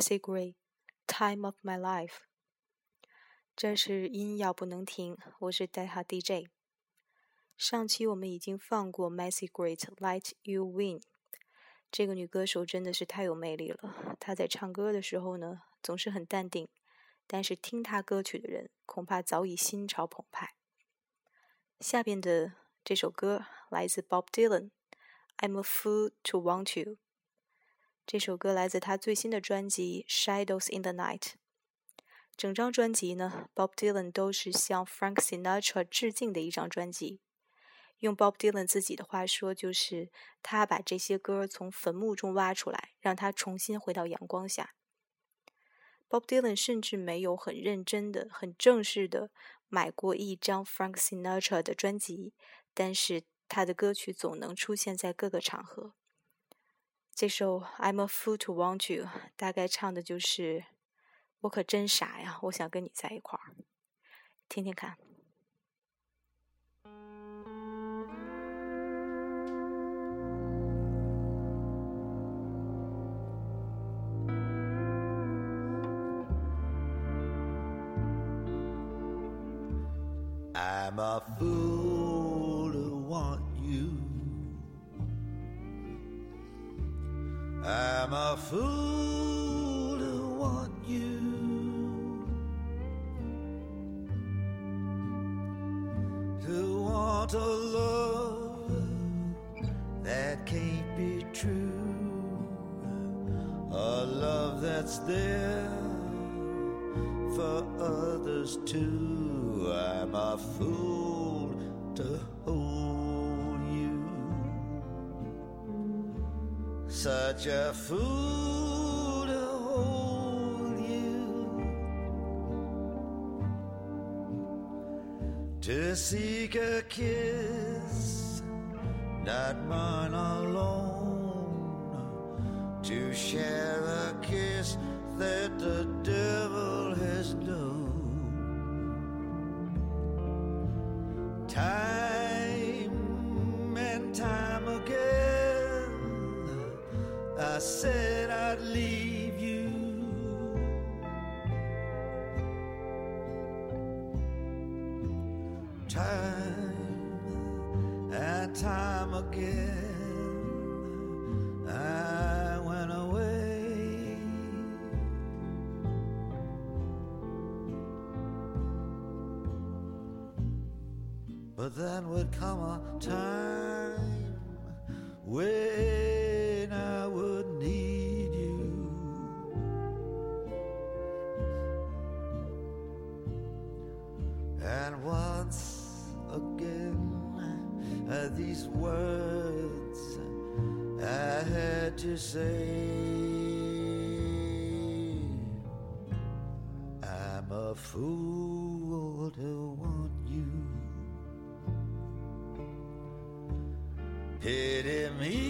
Macy Gray，《Time of My Life》。这是音要不能停，我是代哈 DJ。上期我们已经放过 Macy Gray，《Let You Win》。这个女歌手真的是太有魅力了。她在唱歌的时候呢，总是很淡定，但是听她歌曲的人恐怕早已心潮澎湃。下边的这首歌来自 Bob Dylan，《I'm a Fool to Want You》。这首歌来自他最新的专辑《Shadows in the Night》。整张专辑呢，Bob Dylan 都是向 Frank Sinatra 致敬的一张专辑。用 Bob Dylan 自己的话说，就是他把这些歌从坟墓中挖出来，让他重新回到阳光下。Bob Dylan 甚至没有很认真的、很正式的买过一张 Frank Sinatra 的专辑，但是他的歌曲总能出现在各个场合。这首 i'm a fool to want you 大概唱的就是我可真傻呀我想跟你在一块儿听听看 i'm a fool to want you I'm a fool to want you. To want a love that can't be true. A love that's there for others too. I'm a fool Such a fool to hold you. To seek a kiss, not mine alone. To share a kiss that the I'd leave you. Time and time again, Pity me,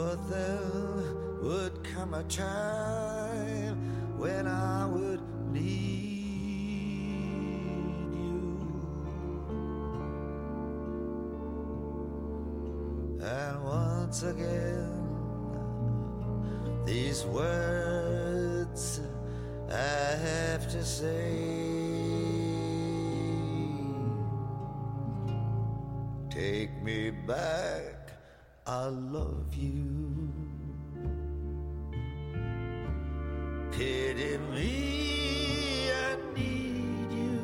But there would come a time when I would need you. And once again, these words I have to say. Take me back, I love you. Pity me, I need you.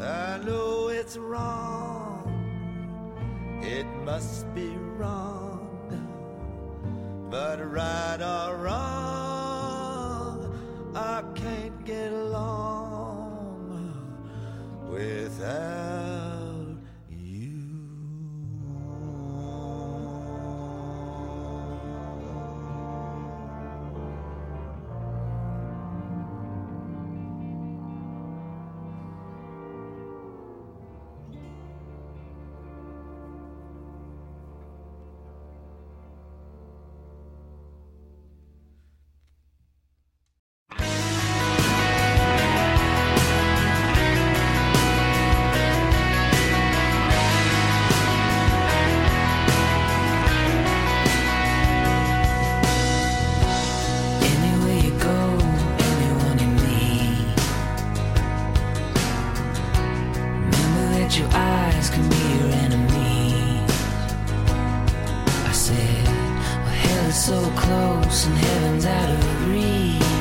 I know it's wrong, it must be wrong, but right or so close and heaven's out of reach.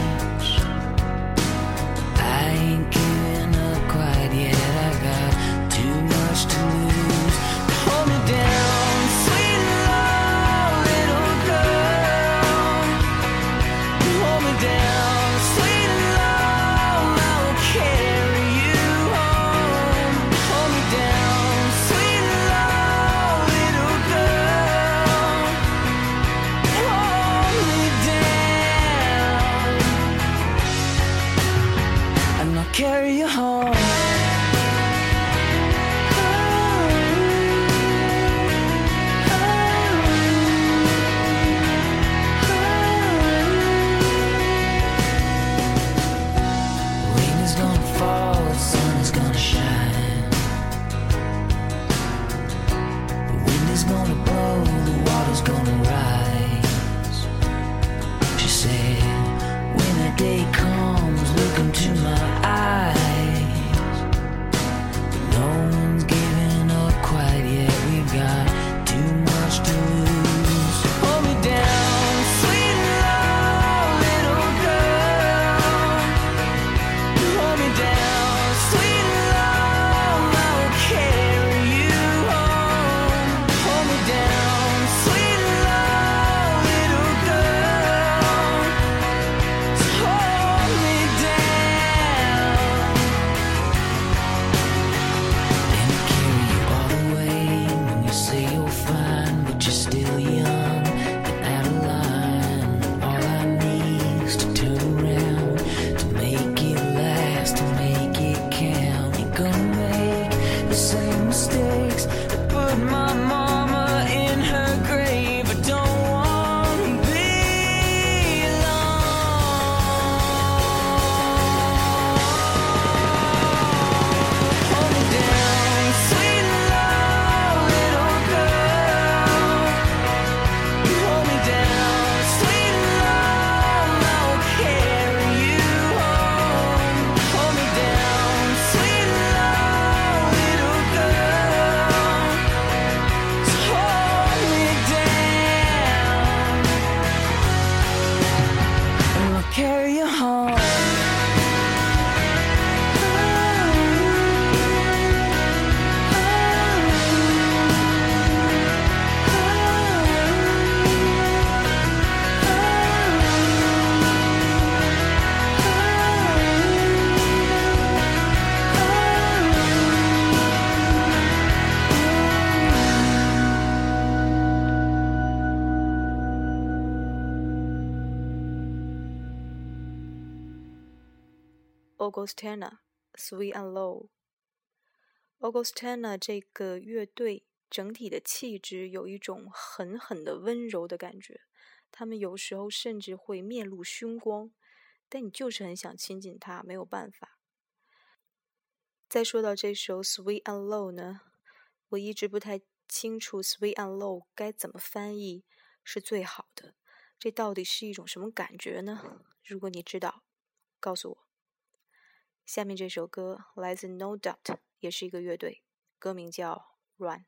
Augustana Sweet and Low。Augustana 这个乐队整体的气质有一种狠狠的温柔的感觉，他们有时候甚至会面露凶光，但你就是很想亲近他，没有办法。再说到这首 Sweet and Low 呢，我一直不太清楚 Sweet and Low 该怎么翻译是最好的，这到底是一种什么感觉呢？如果你知道，告诉我。下面这首歌来自 No Doubt，也是一个乐队，歌名叫《Run》。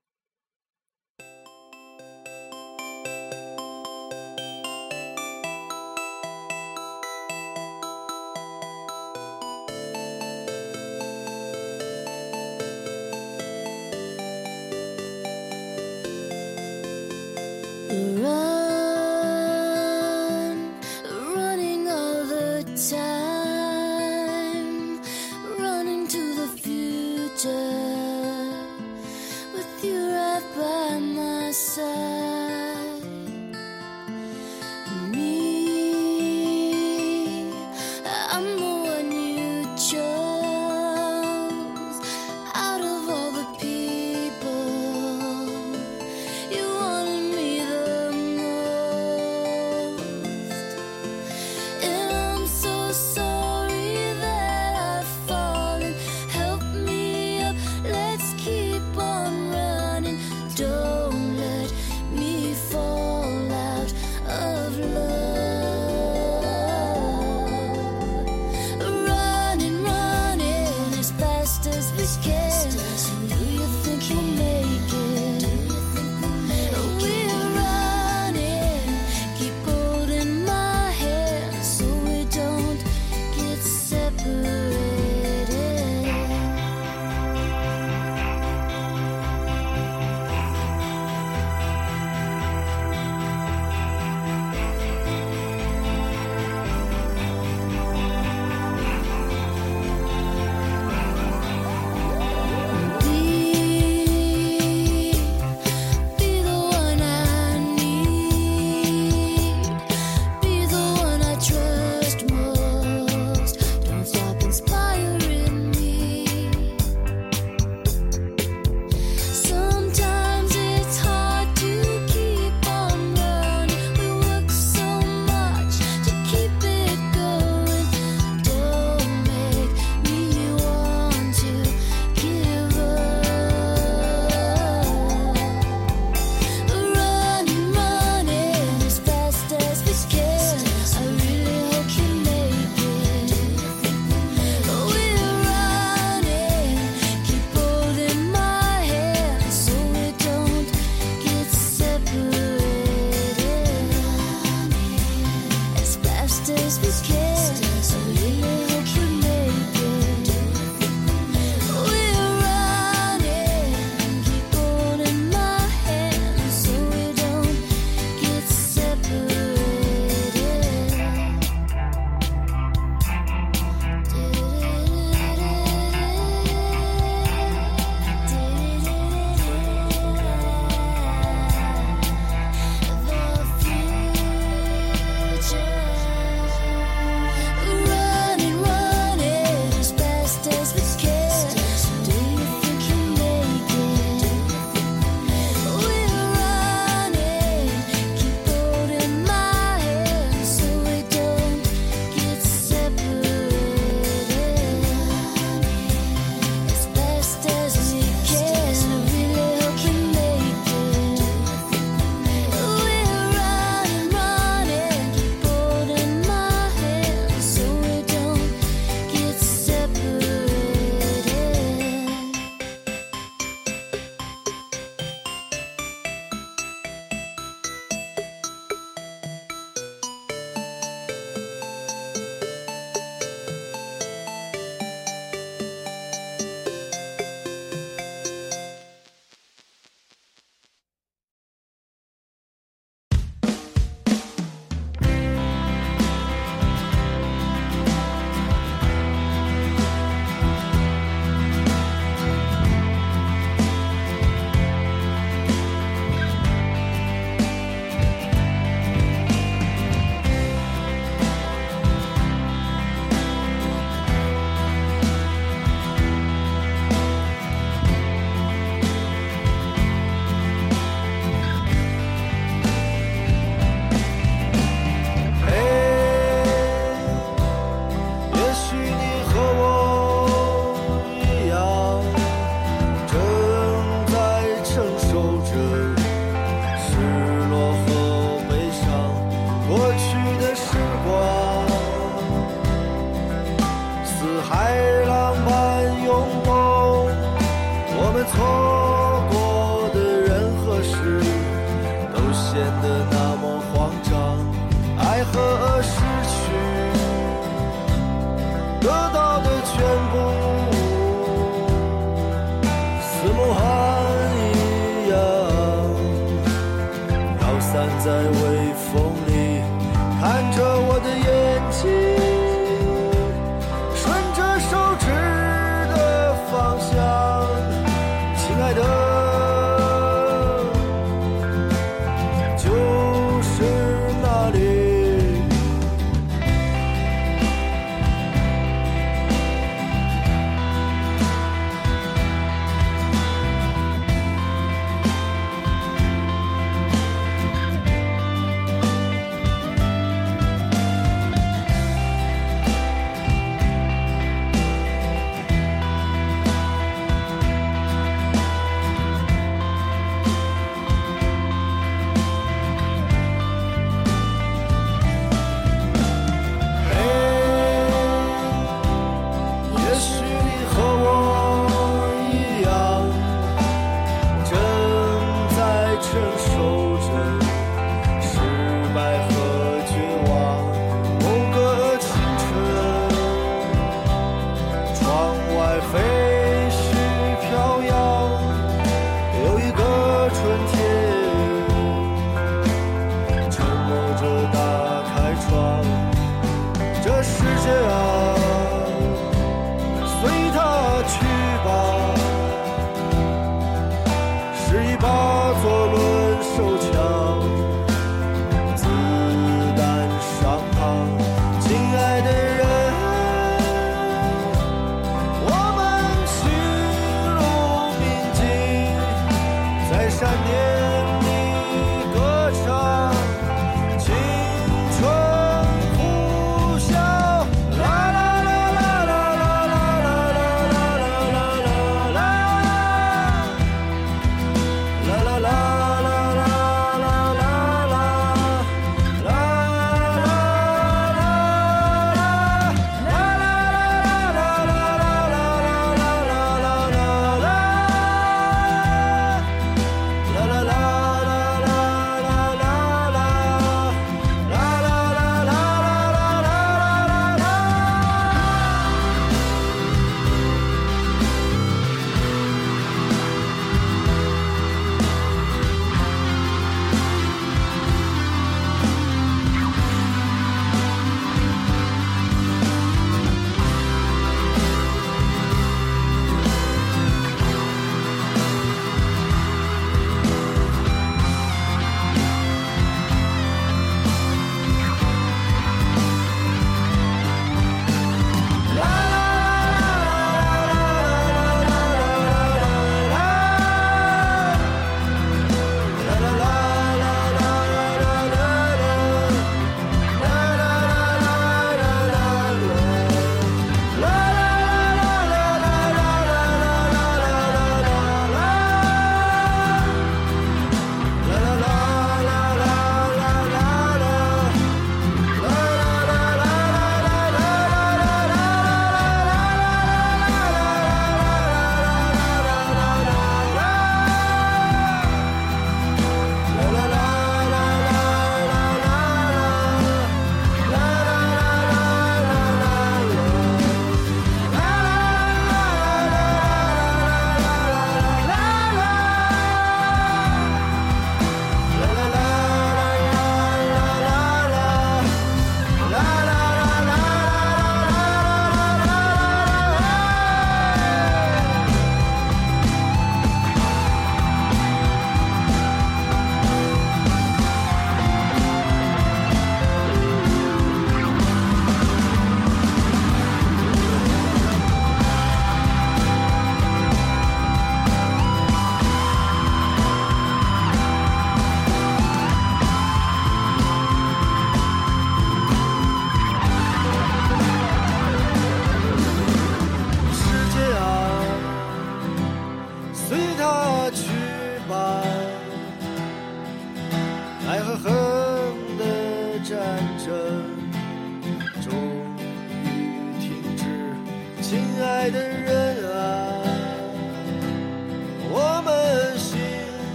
错。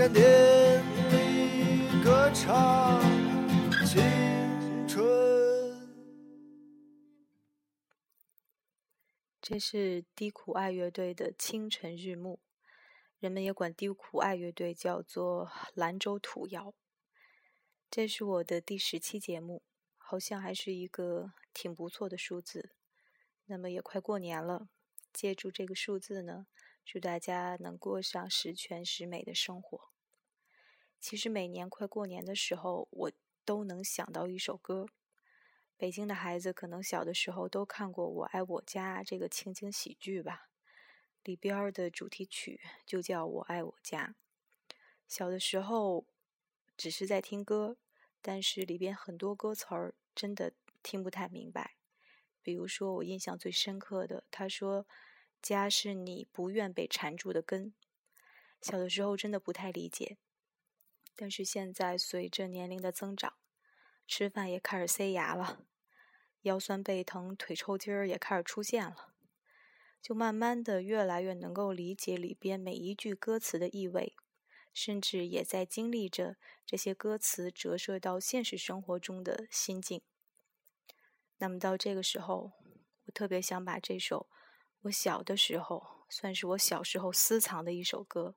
在山巅里歌唱青春。这是低苦爱乐队的《清晨日暮》，人们也管低苦爱乐队叫做兰州土谣。这是我的第十期节目，好像还是一个挺不错的数字。那么也快过年了，借助这个数字呢，祝大家能过上十全十美的生活。其实每年快过年的时候，我都能想到一首歌。北京的孩子可能小的时候都看过《我爱我家》这个情景喜剧吧，里边的主题曲就叫《我爱我家》。小的时候只是在听歌，但是里边很多歌词儿真的听不太明白。比如说，我印象最深刻的，他说：“家是你不愿被缠住的根。”小的时候真的不太理解，但是现在随着年龄的增长，吃饭也开始塞牙了，腰酸背疼、腿抽筋儿也开始出现了，就慢慢的越来越能够理解里边每一句歌词的意味，甚至也在经历着这些歌词折射到现实生活中的心境。那么到这个时候，我特别想把这首我小的时候，算是我小时候私藏的一首歌，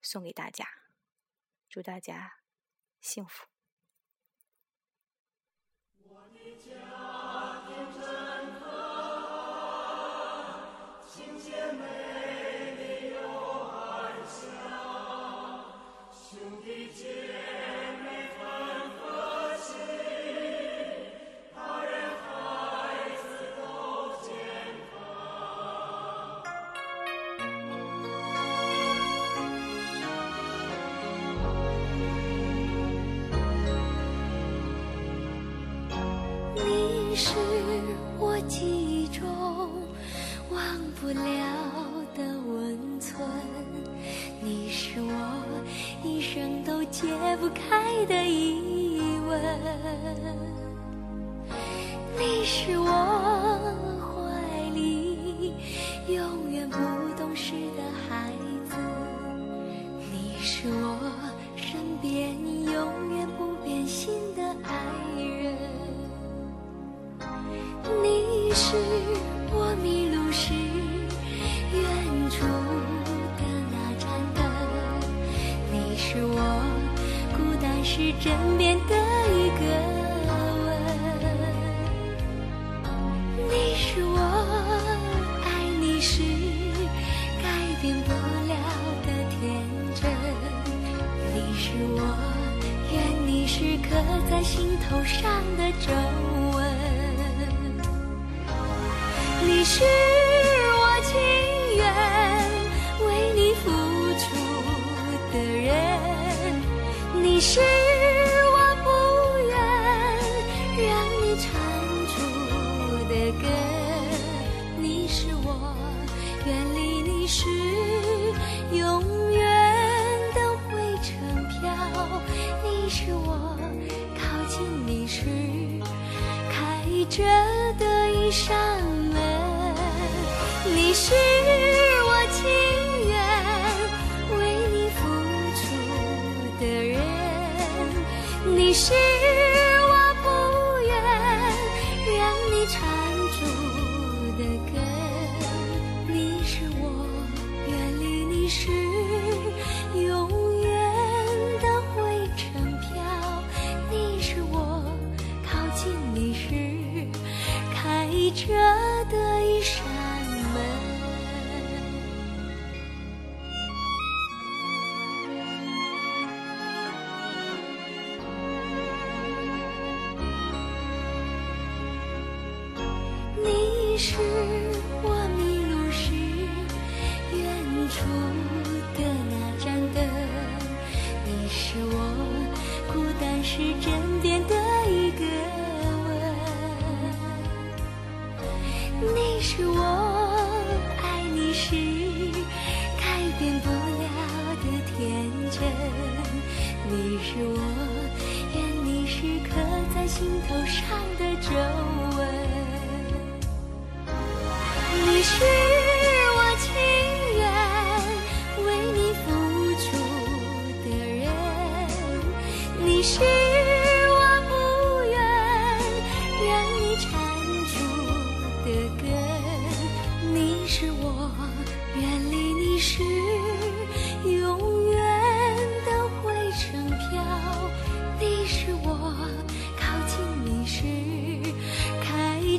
送给大家，祝大家幸福。不开的疑问，你是我怀里永远不懂事的孩子，你是我身边永远不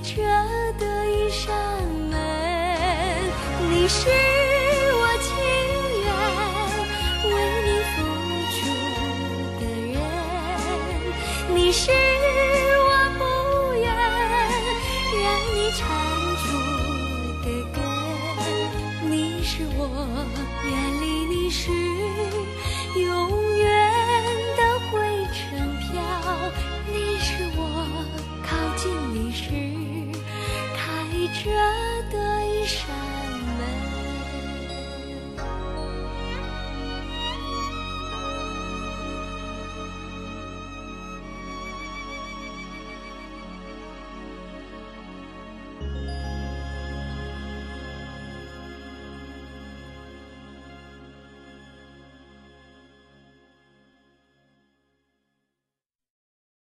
着的一扇门，你是